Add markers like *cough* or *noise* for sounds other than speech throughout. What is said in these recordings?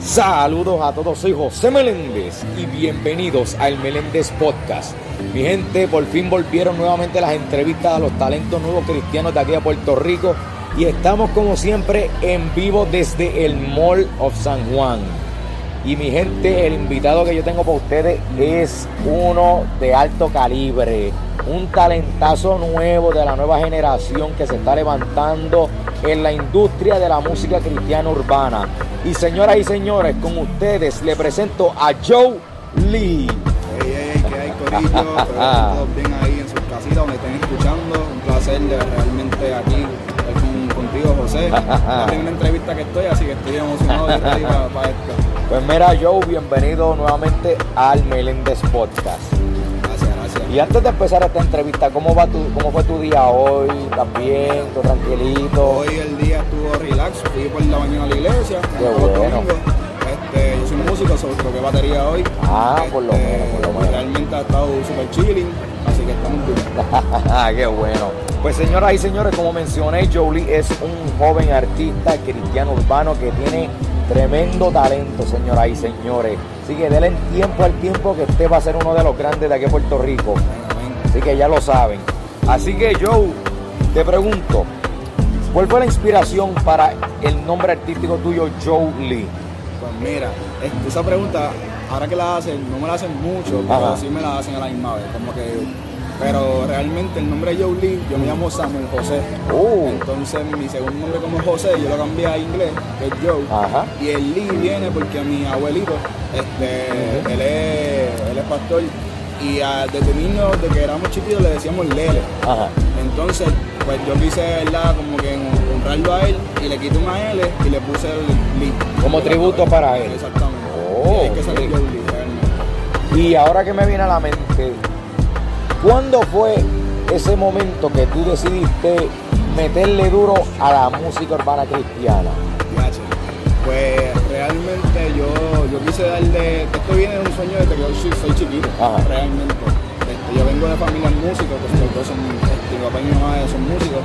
Saludos a todos, soy José Meléndez y bienvenidos al Meléndez Podcast. Mi gente, por fin volvieron nuevamente las entrevistas a los talentos nuevos cristianos de aquí a Puerto Rico y estamos como siempre en vivo desde el Mall of San Juan. Y mi gente, el invitado que yo tengo para ustedes es uno de alto calibre, un talentazo nuevo de la nueva generación que se está levantando en la industria de la música cristiana urbana. Y señoras y señores, con ustedes le presento a Joe Lee. Hey, hey, ¿qué hay, Corillo? *laughs* Que todos bien ahí en sus casitas donde estén escuchando. Un placer realmente aquí con, contigo, José. *laughs* La primera entrevista que estoy, así que estoy emocionado de estar ahí para, para esto. Pues mira Joe, bienvenido nuevamente al Meléndez Podcast. Gracias, gracias. Y antes de empezar esta entrevista, ¿cómo va tu, cómo fue tu día hoy? ¿Estás bien? ¿Todo tranquilito? Hoy el día estuvo relax, fui por la mañana a la iglesia. Qué bueno. Este, yo soy músico, sobre toqué batería hoy. Ah, por lo Este, menos, por lo menos. Realmente ha estado super chilling, así que estamos bien. *laughs* Qué bueno. Pues señoras y señores, como mencioné, Jolie es un joven artista cristiano urbano que tiene tremendo talento, señoras y señores. Así que denle tiempo al tiempo que este va a ser uno de los grandes de aquí a Puerto Rico. Así que ya lo saben. Así que Joe, te pregunto, ¿cuál fue la inspiración para el nombre artístico tuyo, Joe Lee? Pues mira, esa pregunta, ahora que la hacen, no me la hacen mucho, pero sí me la hacen a la misma vez. Como que, pero realmente el nombre Joe Lee, yo me llamo Samuel José. Oh, Entonces mi segundo nombre como José, yo lo cambié a inglés, que es Joe. ajá. Y el Lee viene porque mi abuelito, este, él, es, él es pastor. Y a- desde niño, desde que éramos chiquitos, le decíamos Lele. Ajá. Entonces, pues yo quise, ¿verdad? Como que honrarlo a él y le quité una L y le puse el Lee. Como tributo para él. Exactamente. Oh, Y que. Joe Lee. Y ahora que me viene a la mente, ¿cuándo fue ese momento que tú decidiste meterle duro a la música urbana cristiana? Pues realmente yo, yo quise darle, esto viene de un sueño desde que yo soy, soy chiquito, Ajá. realmente. Este, yo vengo de familia músicos, pues los dos son, este, mi papá y mi mamá son músicos.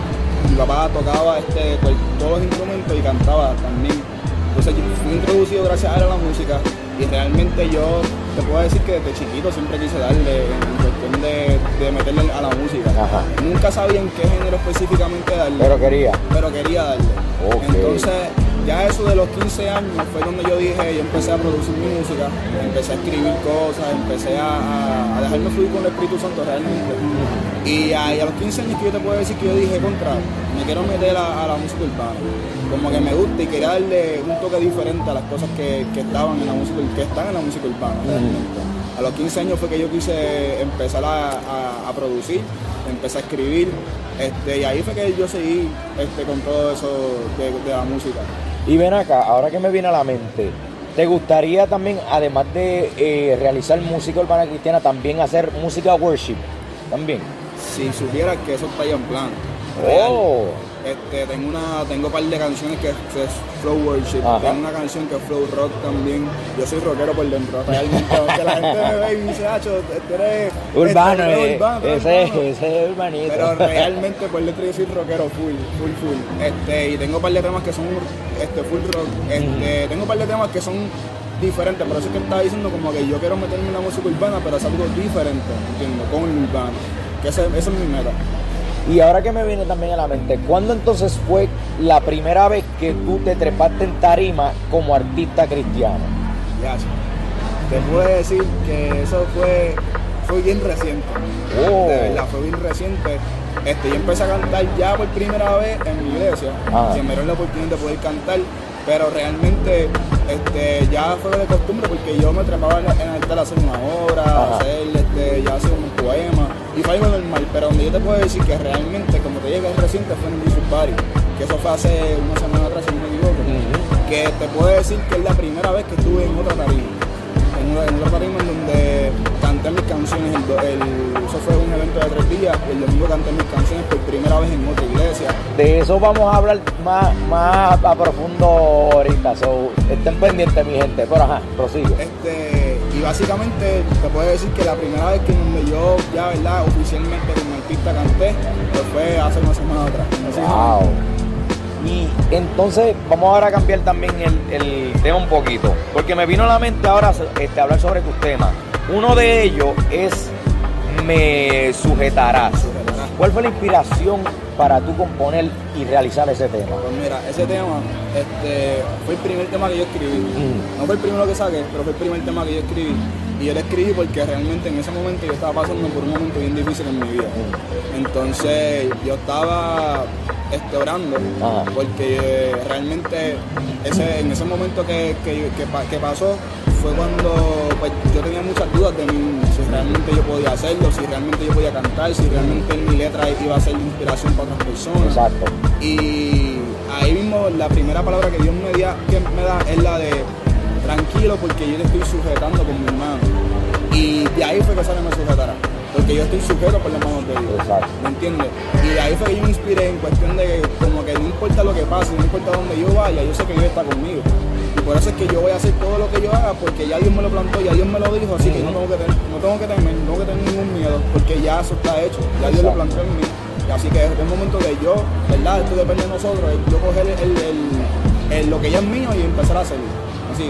Mi papá tocaba este, pues, todos los instrumentos y cantaba también. Entonces yo fui introducido gracias a la música y realmente yo te puedo decir que desde chiquito siempre quise darle en cuestión de, de meterle a la música. Ajá. Nunca sabía en qué género específicamente darle Pero quería. pero quería darle. Entonces, ya eso de los 15 años fue donde yo dije, yo empecé a producir mi música, empecé a escribir cosas, empecé a, a- a dejarme fluir con el Espíritu Santo realmente. Y a, y a los 15 años que yo te puedo decir que yo dije, contra, me quiero meter a, a la música urbana. Como que me gusta y quería darle un toque diferente a las cosas que, que estaban en la música, que están en la música urbana realmente. A los 15 años fue que yo quise empezar a, a- a producir, empecé a escribir, este, y ahí fue que yo seguí este, con todo eso de, de la música. Y ven acá, ahora que me viene a la mente, ¿te gustaría también, además de eh, realizar música urbana cristiana, también hacer música worship? También. Si supieras que eso está ya en plan. Oh, Este, tengo una, tengo un par de canciones que es, Flow Worship, Ajá. tengo una canción que es Flow Rock también. Yo soy rockero por dentro, realmente. Aunque la gente me ve y me dice, Hacho, este eres urbano, este, eh, urbano, ese, urbano". ese es urbanito. Pero realmente por dentro yo soy rockero full, full, full. Este, y tengo un par de temas que son este, full rock. Este, Tengo un par de temas que son diferentes, por eso es que estaba diciendo como que yo quiero meterme en la música urbana, pero es algo diferente, ¿entiendes? Con el urbano. Que ese- esa es mi meta. Y ahora que me viene también a la mente, ¿cuándo entonces fue la primera vez que tú te trepaste en tarima como artista cristiano? Ya, sí. Te puedo decir que eso fue, fue bien reciente. Oh. De verdad, fue bien reciente. Este, yo empecé a cantar ya por primera vez en mi iglesia. Ah. Que me dieron la oportunidad de poder cantar. Pero realmente este, ya fue de costumbre porque yo me trepaba en, el altar a hacer una obra, Ajá. hacer este, ya hacer un poema. Y fue algo normal. Pero donde yo te puedo decir que realmente, como te dije, es reciente fue en el Music Party. Que eso fue hace una semana atrás, si no me equivoco que te puedo decir que es la primera vez que estuve en otra tarima. En una, tarima en donde canté mis canciones. El, eso fue un evento de tres días. El domingo canté mis canciones por primera vez en otra iglesia. De eso vamos a hablar más, más a profundo ahorita. So, estén pendientes, mi gente. Pero ajá, prosigue. Este, y básicamente te puedo decir que la primera vez que donde yo ya, ¿verdad? Oficialmente como artista canté, pues fue hace una semana atrás. Así, Wow. Y entonces vamos ahora a cambiar también el, el tema un poquito, porque me vino a la mente ahora este, hablar sobre tus temas. Uno de ellos es Me sujetarás. ¿Cuál fue la inspiración para tú componer y realizar ese tema? Pues mira, ese tema este, fue el primer tema que yo escribí. Mm. No fue el primero que saqué, pero fue el primer tema que yo escribí. Y yo lo escribí porque realmente en ese momento yo estaba pasando por un momento bien difícil en mi vida. Entonces yo estaba este, orando Ajá. porque eh, realmente ese, en ese momento que, que, que pa- que pasó fue cuando pues, yo tenía muchas dudas de mí, si realmente yo podía hacerlo, si realmente yo podía cantar, si realmente mi letra iba a ser de inspiración para otras personas. Exacto. Y ahí mismo la primera palabra que Dios me, da- que me da es la de tranquilo porque yo te estoy sujetando con mi mano. Y de ahí fue que sale me sujetará. Porque yo estoy sujeto por las manos de Dios. Exacto. ¿Me entiendes? Y de ahí fue que yo me inspiré en cuestión de que como que no importa lo que pase, no importa dónde yo vaya, yo sé que Dios está conmigo. Y por eso es que yo voy a hacer todo lo que yo haga porque ya Dios me lo plantó, ya Dios me lo dijo, así que no tengo que, tener, no tengo que temer, no tengo que tener ningún miedo, porque ya eso está hecho, ya Dios lo plantó en mí. Y así que es el momento de yo, ¿verdad? Esto depende de nosotros, yo coger el, el- el- lo que ya es mío y empezar a hacerlo.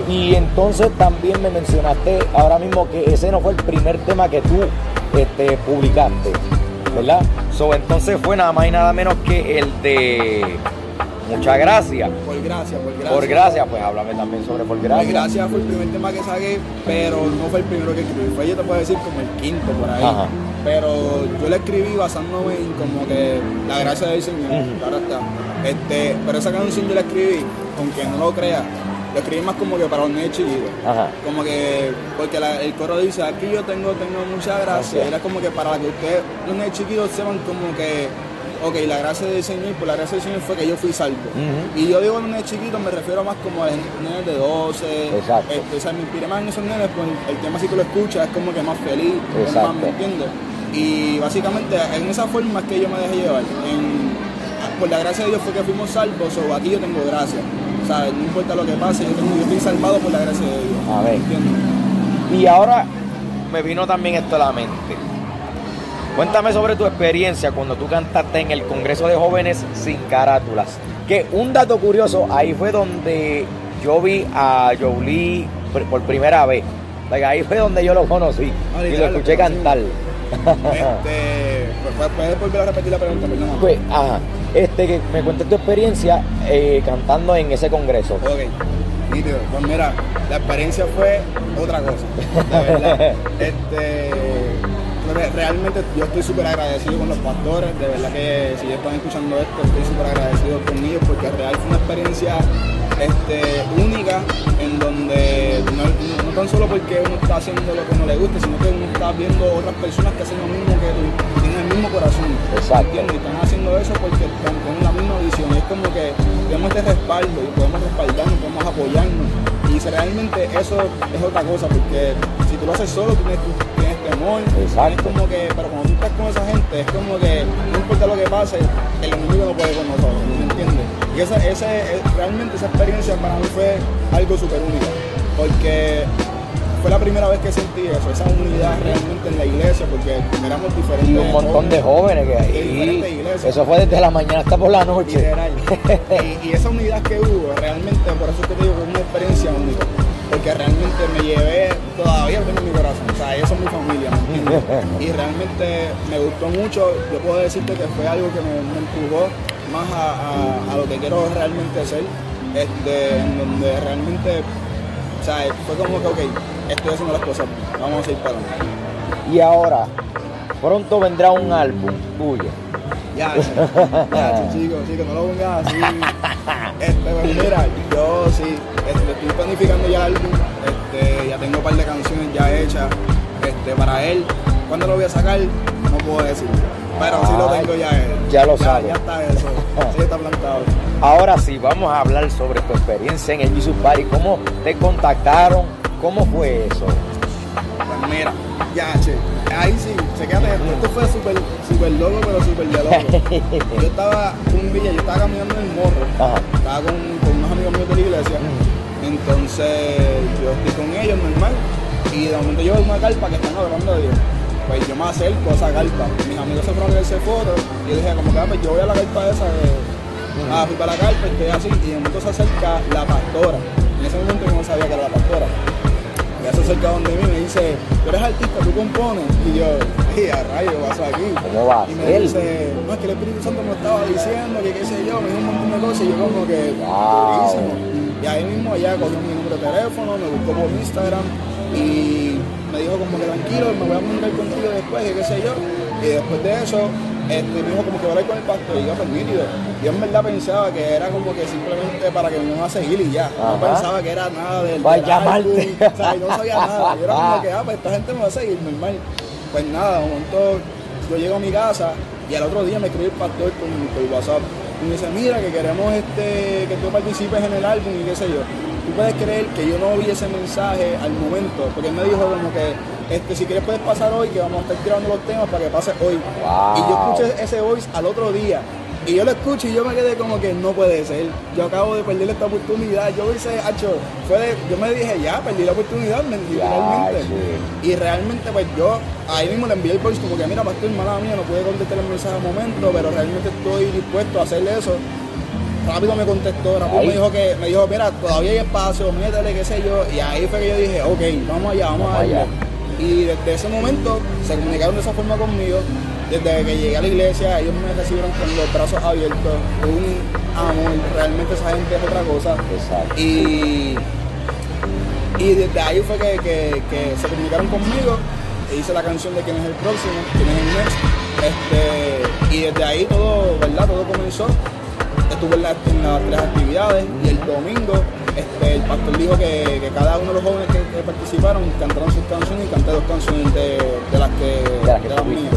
Y entonces también me mencionaste ahora mismo que ese no fue el primer tema que tú este, publicaste, ¿verdad? So, entonces fue nada más y nada menos que el de Muchas Gracias. Por gracia, por gracia. Por gracias, pues háblame también sobre Por Por Gracias. gracia fue el primer tema que saqué, pero no fue el primero que escribí. Fue, yo te puedo decir, como el quinto por ahí. Ajá. Pero yo lo escribí basándome en como que la gracia del Señor. Ujú. Claro está. Este, pero esa canción yo la escribí, aunque no lo creas, lo escribí más como que para los niños chiquitos. Ajá. Como que, porque la- el coro dice, aquí yo tengo, tengo mucha gracia. Era como que para que ustedes, los niños chiquitos, sepan como que, ok, la gracia del Señor, por la gracia del Señor fue que yo fui salvo. Y yo digo nenes chiquitos, me refiero más como a nenes de 12. Exacto. este, o sea, me inspiré más en esos nenes, pues el tema si tú lo escuchas es como que más feliz, Exacto. más, ¿me entiendes? Y básicamente en esa forma es que yo me dejé llevar. En- por la gracia de Dios fue que fuimos salvos, o aquí yo tengo gracia. No importa lo que pase, yo, tengo- yo estoy salvado por la gracia de Dios. Amén. ¿Entiendes? Y ahora me vino también esto a la mente. Cuéntame sobre tu experiencia cuando tú cantaste en el Congreso de Jóvenes sin carátulas. Que un dato curioso, ahí fue donde yo vi a Jolie por, primera vez. Ahí fue donde yo lo conocí Ah, y lo escuché cantar. Este, pues, ¿Puedes volver a repetir la pregunta, perdón? Pues, ajá, este, que me cuentes tu experiencia eh, cantando en ese congreso. Ok, nítido. Pues mira, la experiencia fue otra cosa. De verdad. *laughs* este, re- realmente yo estoy súper agradecido con los pastores. De verdad que si están escuchando esto, estoy súper agradecido con ellos porque real fue una experiencia este, única en donde no, tan solo porque uno está haciendo lo que no le gusta, sino que uno está viendo otras personas que hacen lo mismo que tú, tienen el mismo corazón. Exacto. ¿entiendes? Y están haciendo eso porque están con la misma visión. Y es como que tenemos este respaldo y podemos respaldarnos, podemos apoyarnos. Y realmente eso es otra cosa, porque si tú lo haces solo, tienes, temor. Exacto. Es como que, pero cuando tú estás con esa gente, es como que no importa lo que pase, el enemigo no puede con nosotros, ¿me entiendes? Y esa, ese, es- realmente esa experiencia para mí fue algo súper único, porque fue la primera vez que sentí eso, esa unidad realmente en la iglesia, porque éramos diferentes. Y un montón de jóvenes que ahí. Eso fue desde la mañana hasta por la noche. Literal. *laughs* y, y esa unidad que hubo, realmente, por eso es te digo, fue una experiencia única. Porque realmente me llevé, todavía lo tengo en mi corazón. O sea, ellos son mi familia, ¿me entiendes? *laughs* Y realmente me gustó mucho. Yo puedo decirte que fue algo que me, me empujó más a, a- a lo que quiero realmente ser. Este, en donde realmente, o sea, fue como que, ok, estoy haciendo las cosas, vamos a ir para adelante. Y ahora, pronto vendrá un álbum tuyo. Ya, ya, chicos, *laughs* chicos, no lo pongas así. Este, pues mira, yo sí, este, estoy planificando ya el álbum, este, ya tengo un par de canciones ya hechas, este, para él. ¿Cuándo lo voy a sacar? No puedo decir. Pero sí lo tengo ya él. Ya lo sabes. Ya está eso, sí está plantado. Ahora sí, vamos a hablar sobre tu experiencia en el Jesus Party. ¿Cómo te contactaron? ¿Cómo fue eso? Pues mira, ya, che, ahí sí, chequéate esto, esto fue súper, súper loco, pero súper de loco. *laughs* Yo estaba un día, yo estaba caminando en el morro, Ajá. estaba con, con unos amigos míos de la iglesia, entonces yo estoy con ellos normal, y de momento yo veo una carpa que están adorando a Dios. Pues yo me acerco a esa carpa, mis amigos se fueron a hacerse fotos, y yo dije como que "Ah, pues yo voy a la carpa esa de, Ah, fui para la carpa, estoy así, y de momento se acerca la pastora. En ese momento yo no sabía que era la pastora. Ya se acerca donde mí y me dice, tú eres artista, tú compones. Y yo, y a rayo, vas aquí. ¿Cómo va a Y me ser? dice, no, es que el Espíritu Santo me estaba diciendo, que qué sé yo, me dijo un montón de cosas y yo como que, Wow. durísimo. Y ahí mismo ella cogió mi número de teléfono, me buscó por Instagram y me dijo como que tranquilo, me voy a comunicar contigo después, que qué sé yo. Y después de eso, este, me dijo como que voy a hablar con el pastor y yo pues. Yo en verdad pensaba que era como que simplemente para que me iban a seguir y ya. No Ajá. pensaba que era nada del, Va a del llamarte. álbum, o sea, yo no sabía nada. Yo era como que, ah, pues esta gente me va a seguir, normal. Pues nada, de momento yo llego a mi casa y al otro día me escribe el pastor por, por WhatsApp. Y me dice, mira, que queremos este, que tú participes en el álbum y qué sé yo. Tú puedes creer que yo no vi ese mensaje al momento, porque él me dijo como que, este, si quieres puedes pasar hoy, que vamos a estar tirando los temas para que pases hoy. Wow. Y yo escuché ese voice al otro día. Y yo lo escucho y yo me quedé como que no puede ser. Yo acabo de perder esta oportunidad. Yo hice, hacho, fue de- yo me dije, ya, perdí la oportunidad, me- literalmente. sí. Y realmente, pues yo ahí mismo le envié el voice como que, mira, pastor, mala mía, no pude contestar el mensaje al momento, pero realmente estoy dispuesto a hacerle eso. Rápido me contestó, rápido Ahí. me dijo que, me dijo, mira, todavía hay espacio, métele, qué sé yo. Y ahí fue que yo dije, ok, vamos allá, vamos, Vamos a darle. allá. Y desde ese momento se comunicaron de esa forma conmigo. Desde que llegué a la iglesia, ellos me recibieron con los brazos abiertos, un amor, realmente esa gente es otra cosa. Exacto. Y, y desde ahí fue que, que- que se comunicaron conmigo e hice la canción de quién es el próximo, quién es el next. Este, y desde ahí todo, ¿verdad? Todo comenzó. Estuve en, la- en las tres actividades y el domingo este, el pastor dijo que, que cada uno de los jóvenes que, que participaron cantaron sus canciones y canté dos canciones de, de las que, de las que de las mías.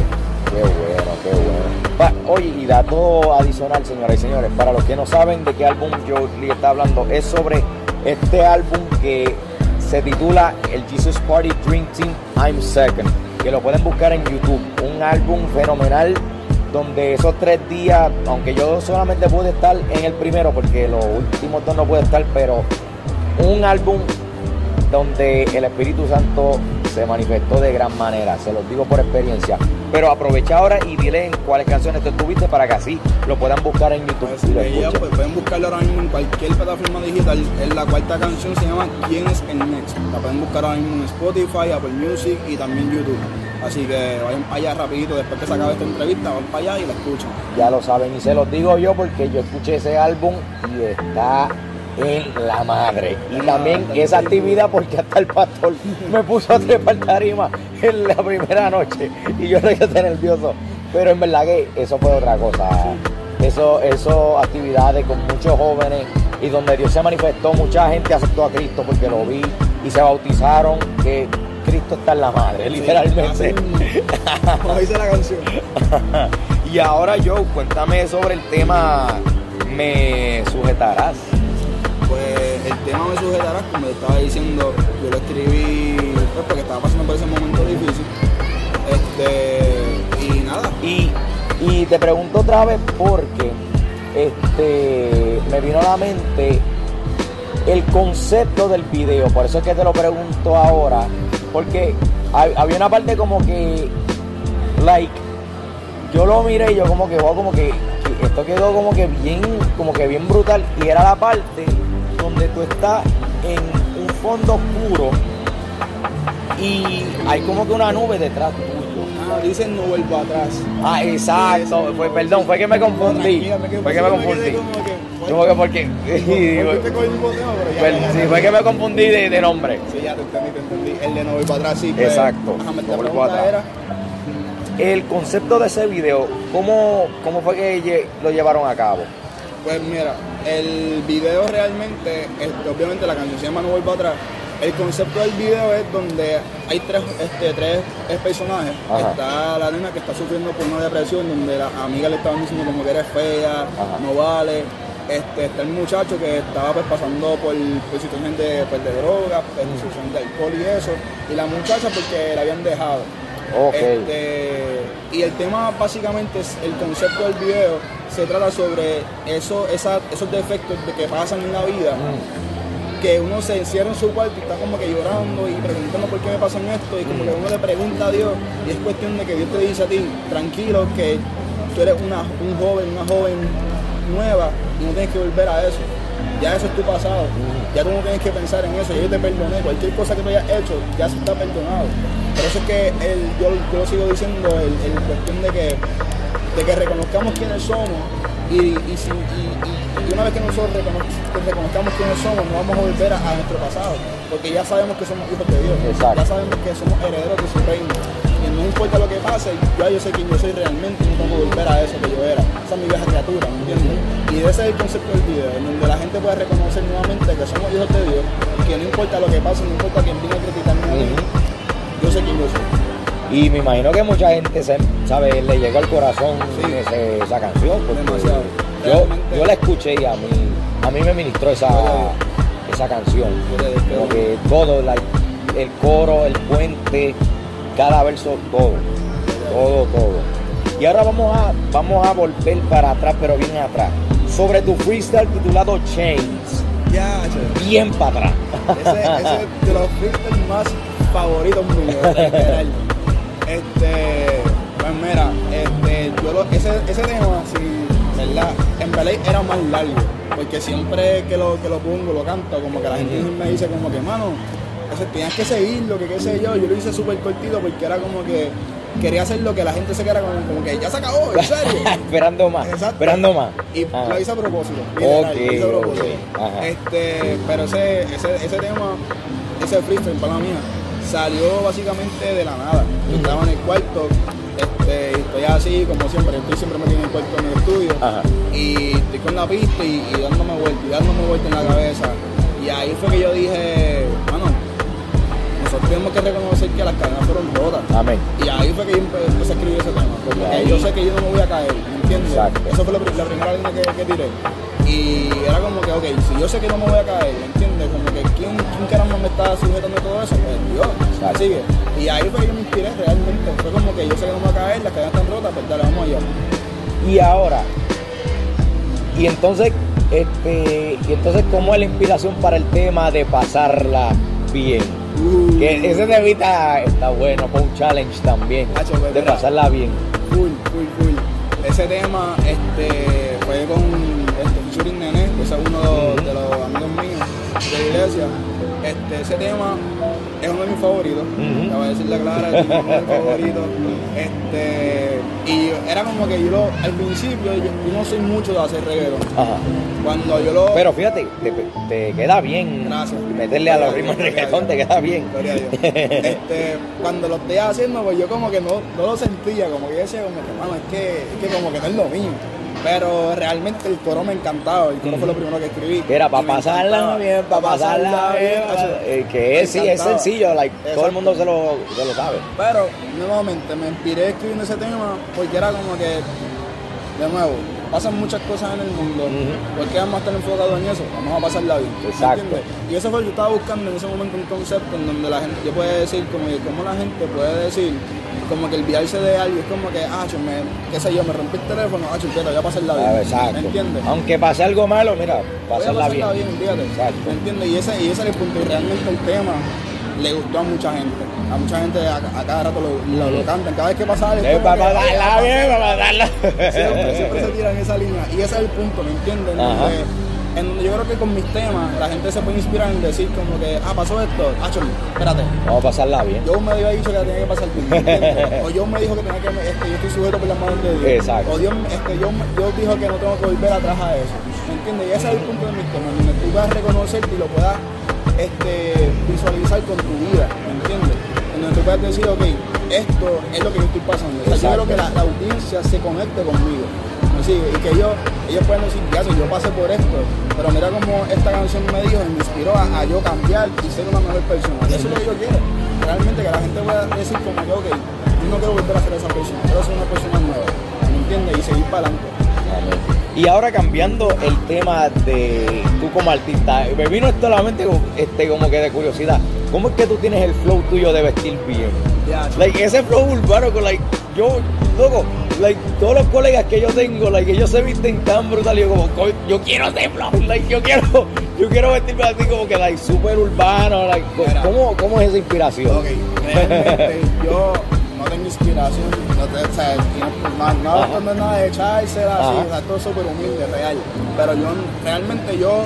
Qué bueno, qué bueno. Oye, y dato adicional, señoras y señores, para los que no saben de qué álbum yo le está hablando, es sobre este álbum que se titula el Jesus Party Dream Team I'm Second, que lo pueden buscar en YouTube. Un álbum fenomenal donde esos tres días, aunque yo solamente pude estar en el primero, porque los últimos dos no pude estar, pero un álbum donde el Espíritu Santo se manifestó de gran manera, se los digo por experiencia. Pero aprovecha ahora y dile en cuáles canciones tú estuviste para que así lo puedan buscar en YouTube Pues, y ella, pues, pueden buscarlo ahora mismo en cualquier plataforma digital. Es la cuarta canción, se llama ¿Quién es el Next? La pueden buscar ahora mismo en Spotify, Apple Music y también YouTube. Así que vayan para allá rapidito, después que se acabe esta entrevista, van para allá y la escuchan. Ya lo saben y se los digo yo porque yo escuché ese álbum y está en la madre. Y también esa actividad porque hasta el pastor me puso a trepar tarima en la primera noche y yo regresé nervioso. Pero en verdad que eso fue otra cosa. Eso, eso actividades con muchos jóvenes y donde Dios se manifestó, mucha gente aceptó a Cristo porque lo vi y se bautizaron que Cristo está en la madre, literalmente. Así mismo. Como dice la canción. *laughs* y ahora Joe, cuéntame sobre el tema Me sujetarás. Pues el tema me sujetarás, como te estaba diciendo, yo lo escribí pues, porque estaba pasando por ese momento difícil. Este, y nada, Y, y te pregunto otra vez porque este, me vino a la mente el concepto del video, por eso es que te lo pregunto ahora, porque hab- había una parte como que, like, yo lo miré y yo como que, wow, como que, esto quedó como que bien, como que bien brutal, y era la parte donde tú estás en un fondo oscuro y hay como que una nube detrás. Dicen no vuelvo atrás. Ah, exacto. Fue, perdón, fue que me confundí. Fue que me yo confundí. como que, porque. Sí, fue que me confundí de, de nombre. Sí, ya te entendí, te entendí. El de no para atrás, sí. pues, Exacto, Ajá, no vuelvo atrás. era, El concepto de ese video, ¿cómo, cómo fue que lo llevaron a cabo? pues mira, el video realmente, este, obviamente la canción se llama No vuelvo atrás. El concepto del video es donde hay tres, este, tres personajes. Ajá. Está la nena que está sufriendo por una depresión, donde las amigas le estaban diciendo como que eres fea, Ajá. no vale. Este, está el muchacho que estaba pues, pasando por, por situaciones de, pues, de drogas, pues, situaciones de alcohol y eso. Y la muchacha porque la habían dejado. Ok. Este, y el tema básicamente es el concepto del video se trata sobre eso, esa- esos defectos de que pasan en la vida, Mm, que uno se encierra en su cuarto y está como que llorando y preguntando por qué me pasan esto y como que uno le pregunta a Dios y es cuestión de que Dios te dice a ti, tranquilo, que tú eres una, un joven, una joven nueva y no tienes que volver a eso. Ya eso es tu pasado. Ya tú no tienes que pensar en eso. Yo te perdoné. Cualquier cosa que tú hayas hecho, ya se está perdonado. Por eso es que el, yo, yo lo sigo diciendo, el, el cuestión de que, de que reconozcamos quiénes somos y, y, si- y- y- y una vez que nosotros recono- que reconozcamos quiénes somos, no vamos a volver a, a nuestro pasado, porque ya sabemos que somos hijos de Dios, Exacto. ya sabemos que somos herederos de su reino. Y no importa lo que pase, ya yo sé quién yo soy realmente y no tengo que volver a eso que yo era. Esa es mi vieja criatura, ¿me entiendes? Y ese es el concepto del video, en donde la gente puede reconocer nuevamente que somos hijos de Dios, que no importa lo que pase, no importa quién venga a criticarme a mí, yo sé quién yo soy. Y me imagino que mucha gente, se, ¿sabe? Le llegó al corazón Sí. ese- esa canción. porque. Yo, yo la escuché y a mí, a mí me ministró esa, esa canción. Yo le- Como que todo, el coro, el puente, cada verso, todo. Todo, todo. Y ahora vamos a, vamos a volver para atrás, pero bien atrás. Sobre tu freestyle titulado Chains. Che. Bien para atrás. Ese, ese es de los freestyles más favoritos míos. *laughs* Este, pues mira, este, yo lo- ese, ese tema, sí, ¿verdad? En verdad era más largo, porque siempre que lo, que lo pongo, lo canto, como que la gente me dice como que, mano, ese, tienes que seguirlo, que qué sé yo, yo lo hice súper cortito porque era como que quería hacer lo que la gente se quedara como, como que ya se acabó, en *laughs* serio. esperando más. Exacto. Esperando más. Y Ajá. lo hice a propósito. lo hice a propósito. Este, pero ese, ese, ese tema, ese freestyle para mía, salió básicamente de la nada. Yo estaba en el cuarto, este, estoy así como siempre, estoy siempre metido en el cuarto en el estudio. Ajá. Y estoy con la pista y, y dándome vuelta, y dándome vuelta en la cabeza. Y ahí fue que yo dije, mano, nosotros tenemos que reconocer que las cadenas fueron rotas. Amén. Y ahí fue que yo empe- empecé a escribir ese tema. Porque Ahí. yo sé que yo no me voy a caer, ¿me entiendes? Exacto. Eso fue la, pri- la primera línea que, que tiré. Y era como que, ok, si yo sé que no me voy a caer, ¿me entiendes? Como ¿quién, quién caramba me está sujetando todo eso? Pues Dios, Exacto. sigue. Y ahí fue que yo me inspiré realmente. Fue como que yo sé que no me voy a caer, las cadenas están rotas, pues dale, vamos allá. Y ahora, y entonces, este, y entonces, ¿cómo es la inspiración para el tema de pasarla bien? Uh, Que ese temita está bueno, fue un challenge también, pues, de mira. pasarla bien. Full, full, full. Ese tema este, fue con este, featuring Nene, que es uno de la iglesia. Este, ese tema es uno de mis favoritos. Te voy a decir la clara, es uno de mis favoritos. Este, y era como que yo lo, al principio, yo, yo no soy mucho de hacer reggaeton. Ajá. Cuando yo lo. Pero fíjate, te, te queda bien. Gracias. Meterle a los Gloria ritmos reggaetón te gloria queda bien. Gloria a Dios. *laughs* Este, cuando lo estoy haciendo, pues yo como que no, no lo sentía, como que yo decía, como que, mano, es que, es que como que no es lo mío. Pero realmente el coro me encantaba, el coro fue lo primero que escribí. Era para pasarla bien, para Pa' pasarla bien. eh, que es, sí, es sencillo, like, todo el mundo se lo, se lo sabe. Pero, nuevamente, me inspiré escribiendo ese tema porque era como que, de nuevo, pasan muchas cosas en el mundo. Ujú. ¿Por qué vamos a estar enfocados en eso? Vamos a pasarla bien. ¿me Exacto. entiendes? Y eso fue lo que yo estaba buscando en ese momento un concepto en donde la gente, yo puede decir, como que, cómo la gente puede decir, como que el viarse de algo es como que, ah, me, qué sé yo, me rompí el teléfono, ah, chulpeta, voy a pasarla bien. Exacto. ¿Me entiendes? Aunque pase algo malo, mira, Voy a pasarla bien. pasarla bien, fíjate. Exacto. ¿Me entiendes? Y ese, y ese es el punto. Y realmente el tema le gustó a mucha gente. A mucha gente a, a cada rato lo, lo, lo cantan. Cada vez que pasa algo. Eh, para que, "Ay, pasarla pasa bien, algo". para pasarla. Siempre, siempre se *laughs* tiran esa línea. Y ese es el punto, ¿me entiendes? En donde, yo creo que con mis temas la gente se puede inspirar en decir como que, ah, pasó esto, ah, espérate. Vamos a pasarla bien. Yo me había dicho que la tenía que pasar bien. *laughs* O yo me dijo que tenía que, este, yo estoy sujeto por las manos de Dios. Exacto. O Dios, este, yo, Dios dijo que no tengo que volver atrás a eso. ¿Me entiendes? Y ese es el punto de mis temas, donde tú puedas reconocerte y lo puedas este, visualizar con tu vida, ¿me entiendes? En donde tú puedas decir, ok, esto es lo que yo estoy pasando. O sea, yo quiero que la, la audiencia se conecte conmigo. ¿Me sigue? Y que ellos, ellos puedan decir, ya, yo pasé por esto, pero mira cómo esta canción me dijo y me inspiró a, a yo cambiar y ser una mejor persona. Eso es lo que yo quiero. Realmente que la gente pueda decir como que, ok, yo no quiero volver a ser esa persona, quiero ser una persona nueva. ¿Me entiendes? Y seguir para adelante. Y ahora cambiando el tema de tú como artista, me vino esto a la mente como- este, como que de curiosidad. ¿Cómo es que tú tienes el flow tuyo de vestir bien? Like, ese flow urbano con like, yo, loco, like, todos los colegas que yo tengo, like, ellos se visten tan brutal, y yo como, "Co- yo quiero flow, like, yo quiero, yo quiero vestirme así como que, like, súper urbano, like. ¿cómo, ¿cómo es esa inspiración? Ok, realmente *laughs* yo no te tengo inspiración, no, te, o sea, no, no, no, nada de echársela así, o sea, todo súper humilde, real. Pero yo realmente yo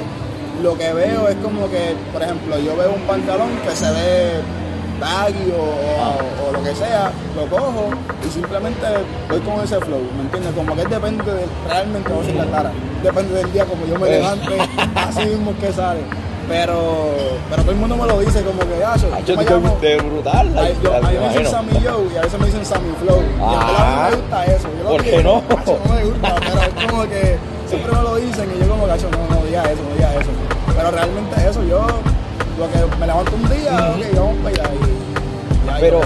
lo que veo es como que, por ejemplo, yo veo un pantalón que se ve baggy o, o, lo que sea, lo cojo y simplemente voy con ese flow, ¿me entiendes? Como que depende de, realmente voy a la cara, depende del día como yo me levante, *laughs* así mismo que sale. Pero, pero todo el mundo me lo dice como que, ah, yo, yo me llamo, de brutal. A, yo, a mí me dicen Sammy Joe y a veces me dicen Sammy Flow. Ah, y a mí me gusta eso. Yo ¿Por qué no? no me gusta, pero es como que siempre me lo dicen y yo como, gacho, no, no diga eso, no diga eso. Pero realmente eso, yo lo que me levanto un día, ok, vamos para allá y Pero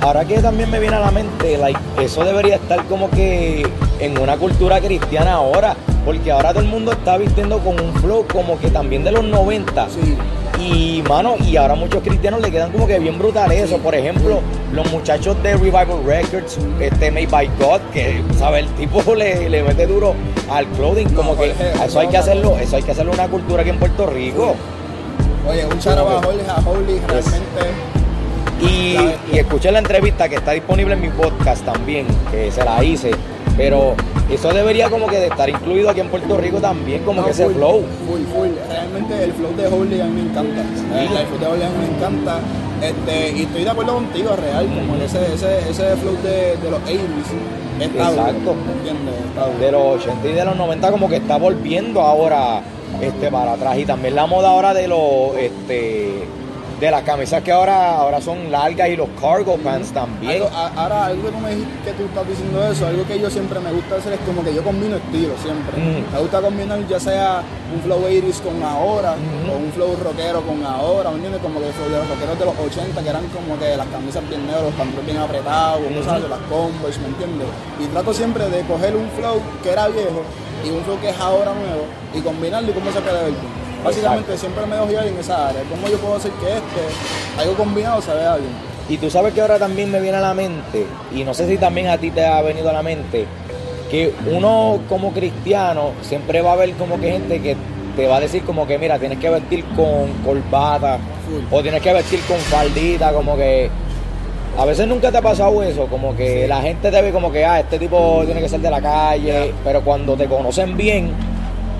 ahora que también me viene a la mente, like, eso debería estar como que en una cultura cristiana ahora, porque ahora todo el mundo está vistiendo con un flow como que también de los 90. Sí. Y mano, y ahora muchos cristianos le quedan como que bien brutal eso. Por ejemplo, los muchachos de Revival Records, este Made by God, que sabe, el tipo *laughs* le, le mete duro al clothing, como que Jorge, eso hay que hacerlo, eso hay que hacerlo una cultura aquí en Puerto Rico. Oye, un charo a Holly, a Holly, realmente. Y, y escuché la entrevista que está disponible en mi podcast también, que se la hice. Pero eso debería como que de estar incluido aquí en Puerto Rico también, como No, que ese flow. Full, full. Realmente el flow de Holly a mí me encanta. El flow de Holly a mí me encanta. Este, y estoy de acuerdo contigo, real, como ese, ese, ese flow de, de los 80s. Está Exacto. ¿me entiendes? Está duro. De los 80 y de los 90 como que está volviendo ahora este para atrás. Y también la moda ahora de los este de las camisas que ahora, ahora son largas y los cargo pants también. Algo- a- ahora, algo que tú me dijiste que tú estás diciendo eso, algo que yo siempre me gusta hacer es como que yo combino estilos siempre. Me gusta combinar ya sea un flow 80s con ahora, o un flow rockero con ahora, ¿me entiendes? Como que el flow de los rockeros de los 80 que eran como que las camisas bien negras, los pantalones bien apretados, Ujú. ¿sabes? las Converse, ¿me entiendes? Y trato siempre de coger un flow que era viejo y un flow que es ahora nuevo y combinarlo y cómo se puede ver bien. Básicamente Exacto. siempre me guiar en esa área. ¿Cómo yo puedo hacer que este, algo combinado, se vea bien? Y tú sabes que ahora también me viene a la mente, y no sé si también a ti te ha venido a la mente, que uno como cristiano siempre va a ver como que gente que te va a decir como que mira, tienes que vestir con corbata Full. o tienes que vestir con faldita, como que a veces nunca te ha pasado eso, como que la gente te ve como que ah, este tipo tiene que ser de la calle, pero cuando te conocen bien,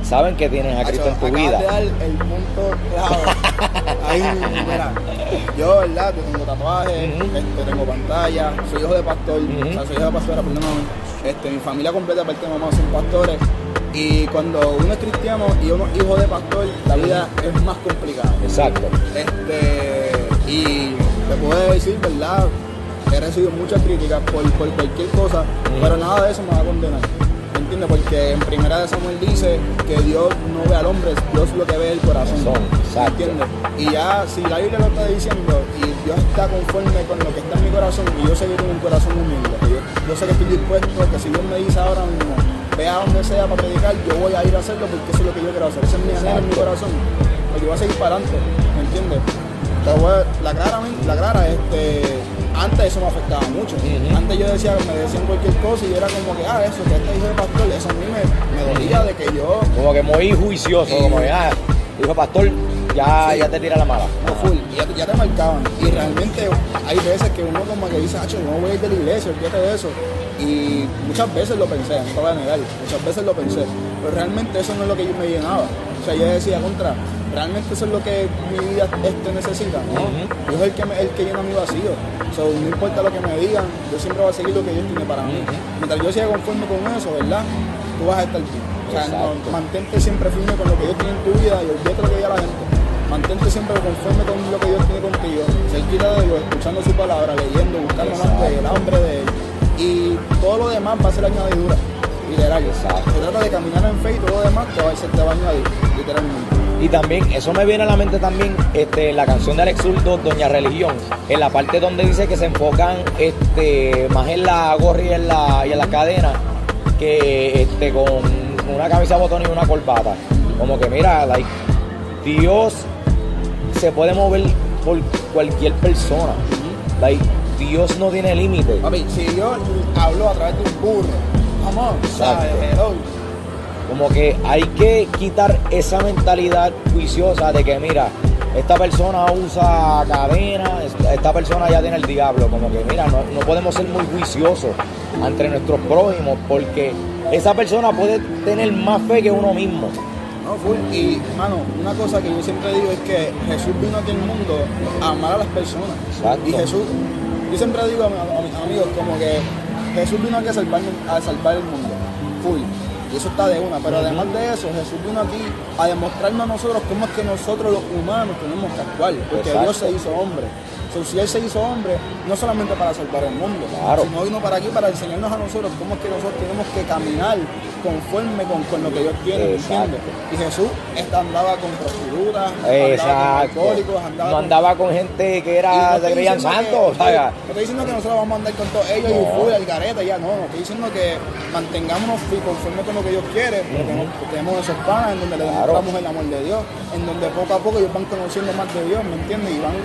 saben que tienes a Cristo en tu vida. de dar el punto clave. *laughs* Ahí, mira, yo, ¿verdad? Yo tengo tatuajes, este, tengo pantalla, soy hijo de pastor, Ujú. o sea, soy hijo de pastora, perdóname. Este, mi familia completa, aparte de mamá, son pastores. Y cuando uno es cristiano y uno es hijo de pastor, la vida es más complicada. Exacto. Este, y te puedo decir, ¿verdad? He recibido muchas críticas por, por cualquier cosa, pero nada de eso me va a condenar. ¿Me entiendes? Porque en primera de Samuel dice que Dios no ve al hombre, Dios lo que ve es el corazón. Son, ¿Me exacto. entiendes? Y ya, si la Biblia lo está diciendo y Dios está conforme con lo que está en mi corazón y yo sé que tengo un corazón humilde, yo, yo sé que estoy dispuesto, que si Dios me dice ahora mismo, ve a donde sea para predicar, yo voy a ir a hacerlo porque eso es lo que yo quiero hacer. Ese es mi anhelo en mi corazón. Porque yo voy a seguir para adelante, ¿me entiendes? Bueno, la clara, la clara, este, antes eso me afectaba mucho. Antes yo decía, me decían cualquier cosa y yo era como que, ah, eso, que este hijo de pastor, eso a mí me, me dolía de que yo, Como que muy juicioso, Sí. como que ah, dijo pastor, ya, Sí. ya te tira la mala. no full, ya, te- ya te marcaban. Y realmente hay veces que uno como que dice, acho, no voy a ir de la iglesia, olvídate de eso. Y muchas veces lo pensé, no te voy a negar, muchas veces lo pensé. Pero realmente eso no es lo que yo me llenaba. O sea, yo decía, contra, realmente eso es lo que mi vida este necesita, ¿no? Ujú. Dios es el que, me- el que llena mi vacío. So, no importa lo que me digan, yo siempre voy a seguir lo que Dios tiene para mí. Mientras yo siga conforme con eso, ¿verdad? Tú vas a estar bien. O sea, no- Exacto. mantente siempre firme con lo que Dios tiene en tu vida y olvídate lo que diga la gente. Mantente siempre conforme con lo que Dios tiene contigo. Cerquita de Dios, escuchando su palabra, leyendo, buscando más de él, hambre de él. Y todo lo demás va a ser añadidura. Literal. Exacto. Se trata de caminar en fe y todo lo demás te va, a- te va a añadir. Literalmente. Y también, eso me viene a la mente también, este, la canción de Alex Zurdo, Doña Religión, en la parte donde dice que se enfocan este, más en la gorra y en la, y en la cadena que este, con una camisa botón y una corbata. Como que mira, like, Dios se puede mover por cualquier persona. Like, Dios no tiene límite. Papi, si Dios habló a través de un burro, vamos. Como que hay que quitar esa mentalidad juiciosa de que, mira, esta persona usa cadena, esta- persona ya tiene el diablo. Como que, mira, no, no podemos ser muy juiciosos entre nuestros prójimos porque esa persona puede tener más fe que uno mismo. No, full. Y, mano, una cosa que yo siempre digo es que Jesús vino aquí al mundo a amar a las personas. Exacto. Y Jesús, yo siempre digo a mis amigos como que Jesús vino aquí a salvar, a salvar el mundo. Full. Y eso está de una. Pero además de eso, Jesús vino aquí a demostrarnos a nosotros cómo es que nosotros los humanos tenemos que actuar. Porque Exacto. Dios se hizo hombre. So, si Él se hizo hombre, no solamente para salvar el mundo, Claro. sino vino para aquí para enseñarnos a nosotros cómo es que nosotros tenemos que caminar conforme con, con lo que Dios tiene, ¿me Exacto. entiendes? Y Jesús andaba con prostitutas, andaba con alcohólicos, andaba No andaba con gente que y era, estoy creían santos. no estoy- diciendo que nosotros vamos a andar con todos ellos y No. full, el gareta, ya no, no. Estoy diciendo que mantengámonos conforme con lo que Dios quiere, porque tenemos, tenemos esos panas en donde le Claro. demostramos el amor de Dios, en donde poco a poco ellos van conociendo más de Dios, ¿me entiendes? Y van,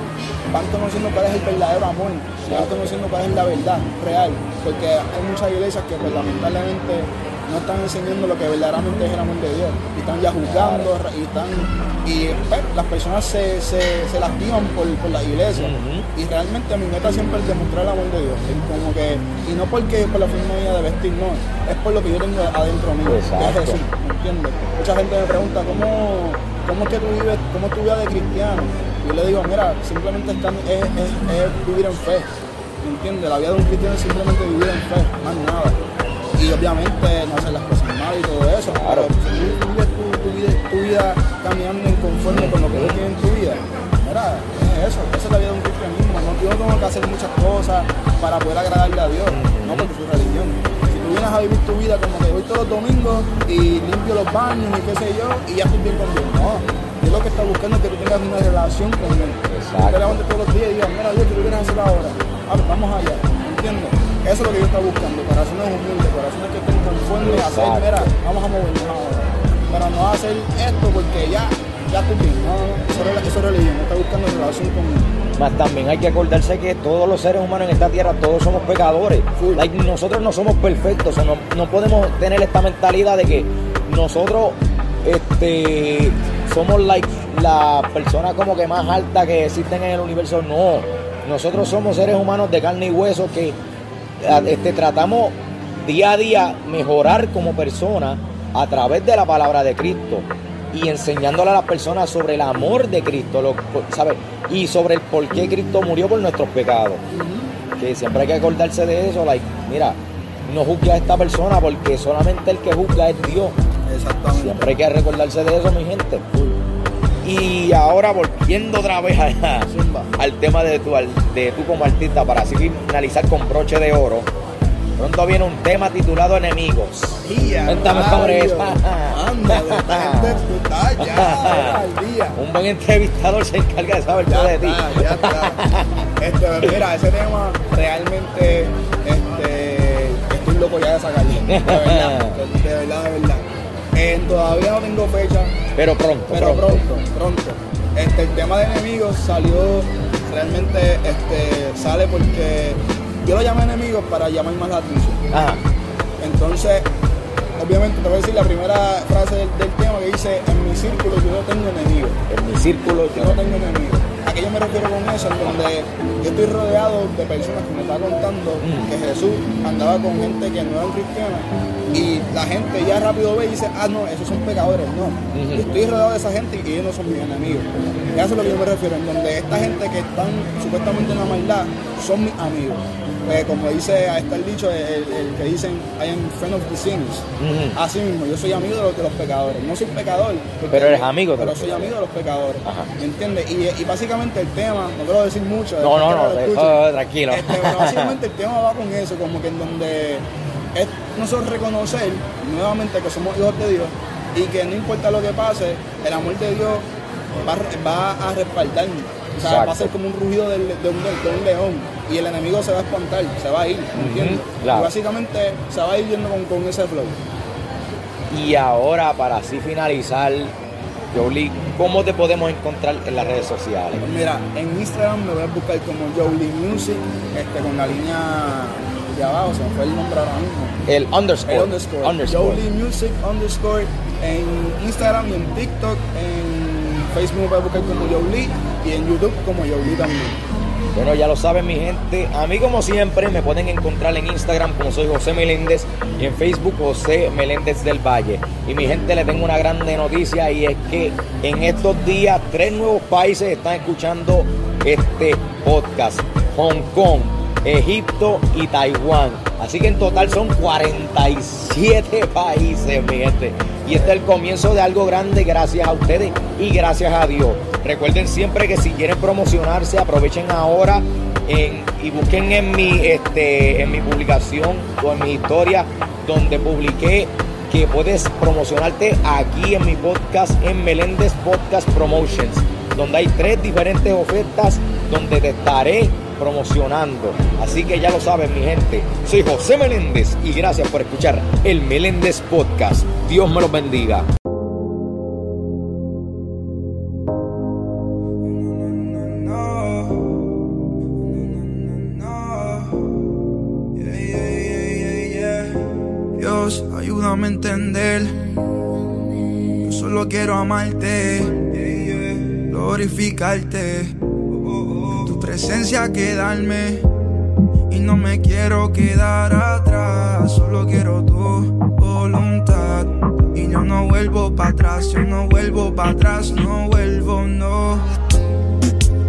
van conociendo cuál es el verdadero amor, van conociendo cuál es la verdad real, porque hay muchas iglesias que pues, lamentablemente no están enseñando lo que verdaderamente es el amor de Dios, y están ya juzgando, y están y pues, las personas se, se, se lastiman por, por la iglesia. Y realmente mi meta siempre es demostrar el amor de Dios. Es como que, y no porque por la forma mía de vestir, no, es por lo que yo tengo adentro mío, que es Exacto. Jesús, ¿me entiendes? Mucha gente me pregunta, ¿cómo, cómo es que tú vives, cómo es tu vida de cristiano? Yo le digo, mira, simplemente es, es, es vivir en fe, ¿me entiendes? La vida de un cristiano es simplemente vivir en fe, más nada. Y obviamente no hacer las cosas mal y todo eso, Claro. pero si tú vives tu, tu vida, tu vida caminando en conforme con lo que Dios tiene en tu vida, mira, es eso, esa es la vida de un cristianismo. No, yo no tengo que hacer muchas cosas para poder agradarle a Dios, no porque su religión. Si tú vienes a vivir tu vida como que voy todos los domingos y limpio los baños y qué sé yo, y ya estoy bien con Dios, no. Dios lo que está buscando es que tú tengas una relación con Él. Exacto. Que te levantes todos los días y digas, mira Dios, ¿qué tú quieres hacer ahora? Ah, pues vamos allá, ¿entiendes? Eso es lo que Dios está buscando, corazones humildes, corazones que estén conformes a hacer, mira, vamos a movernos ahora. Pero no hacer esto porque ya, ya estoy bien. No, no, eso, es rela- eso es religión, no está buscando relación conmigo. Más también hay que acordarse que todos los seres humanos en esta tierra, todos somos pecadores. Like, nosotros no somos perfectos, o no, no podemos tener esta mentalidad de que nosotros este, somos like, la persona como que más alta que existen en el universo. No, nosotros somos seres humanos de carne y hueso que este, tratamos día a día mejorar como persona a través de la palabra de Cristo y enseñándole a las personas sobre el amor de Cristo, ¿sabes? Y sobre el por qué Cristo murió por nuestros pecados. Que siempre hay que acordarse de eso, like, mira, no juzgue a esta persona porque solamente el que juzga es Dios. Exactamente. Siempre hay que recordarse de eso, mi gente. Y ahora volviendo otra vez a- al tema de tu, al- de tú como artista, para así finalizar con broche de oro. Pronto viene un tema titulado Enemigos. Cuéntame sobre eso. *laughs* Un buen entrevistador se encarga de saber todo de ti. está, ya está. *laughs* Este, mira, ese tema realmente este, estoy loco ya de sacarlo. De verdad, de verdad, de verdad. Eh, todavía no tengo fecha, Pero pronto, pero pronto. pronto, pronto. Este, el tema de enemigos salió realmente, este, sale porque yo lo llamé enemigos para llamar más la atención. Ajá. Entonces, obviamente te voy a decir la primera frase del, del tema que dice, en mi círculo yo no tengo enemigos. En mi círculo Yo no tengo enemigos. ¿A qué yo me refiero con eso? En donde yo estoy rodeado de personas que me está contando Mm. que Jesús andaba con gente que no eran cristianas y la gente ya rápido ve y dice, ah, no, esos son pecadores. No, yo estoy rodeado de esa gente y ellos no son mis enemigos. Y a eso es lo que yo me refiero, en donde esta gente que están supuestamente en la maldad son mis amigos. Pues como dice, ahí está el dicho, el, el que dicen, I am friend of the sinners. Así mismo, yo soy amigo de los, de los pecadores. No soy pecador. Pero eres amigo de Pero los soy amigo de los pecadores. Ajá. ¿Me entiendes? Y, y básicamente el tema, no quiero decir mucho. No, no, no, eso, escuchen. tranquilo. Este, pero *laughs* básicamente el tema va con eso, como que en donde es nosotros reconocer nuevamente que somos hijos de Dios y que no importa lo que pase, el amor de Dios va, va a respaldarnos. O sea, Exacto. va a ser como un rugido de, un, de un león y el enemigo se va a espantar, se va a ir, ¿me entiendes? claro. Y básicamente se va a ir yendo con, con ese flow. Y ahora, para así finalizar, Jolie, ¿cómo te podemos encontrar en las redes sociales? Pues Mira, en Instagram me voy a buscar como Jolie Music, este, con la línea de abajo, se me fue el nombre ahora mismo. El underscore. El underscore. underscore. Jolie Music underscore en Instagram y en TikTok, en Facebook me puedes buscar como Yowli y en YouTube como Yowli también. Bueno, ya lo saben mi gente. A mí como siempre me pueden encontrar en Instagram como soy José Meléndez y en Facebook José Meléndez del Valle. Y mi gente le tengo una grande noticia y es que en estos días tres nuevos países están escuchando este podcast. Hong Kong, Egipto y Taiwán. Así que en total son 47 países, mi gente. Y este es el comienzo de algo grande gracias a ustedes y gracias a Dios. Recuerden siempre que si quieren promocionarse, aprovechen ahora y busquen en mi, este, en mi publicación o en mi historia donde publiqué que puedes promocionarte aquí en mi podcast en Meléndez Podcast Promotions, donde hay tres diferentes ofertas donde te estaré promocionando. Así que ya lo saben, mi gente. Soy José Meléndez y gracias por escuchar el Meléndez Podcast. Dios me los bendiga. Dios, ayúdame a entender. Yo solo quiero amarte, glorificarte presencia quedarme y no me quiero quedar atrás, solo quiero tu voluntad. Y yo no vuelvo para atrás, yo no vuelvo para atrás, no vuelvo, no,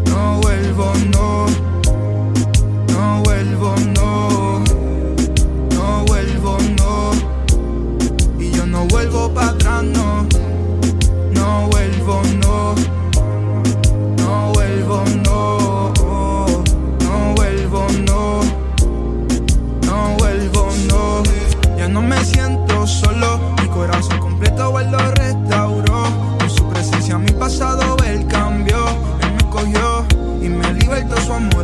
no vuelvo, no, no vuelvo, no, no vuelvo, no, y yo no vuelvo para atrás, no, no vuelvo, no, lo restauró. Con su presencia mi pasado él cambió. Él me cogió y me libertó. Su amor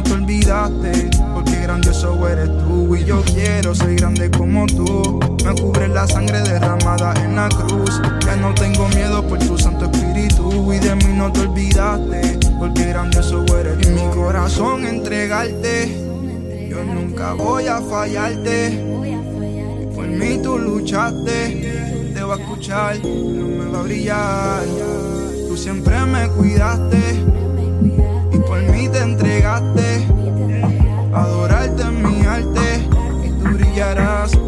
no te olvidaste. Porque grandioso eres tú. Y yo quiero ser grande como tú. Me cubre la sangre derramada en la cruz. Ya no tengo miedo por tu Santo Espíritu. Y de mí no te olvidaste. Porque grandioso eres. Y mi corazón entregarte yo nunca voy a fallarte. Por mí tú luchaste. Te voy a escuchar, no me va a brillar. Tú siempre me cuidaste. Por mí te entregaste. Adorarte en mi arte. Y tú brillarás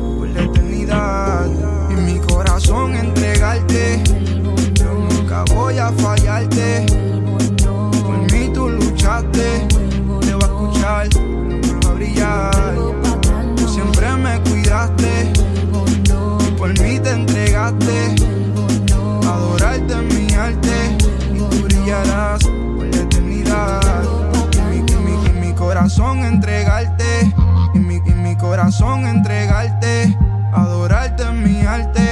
corazón entregarte. Adorarte en mi arte.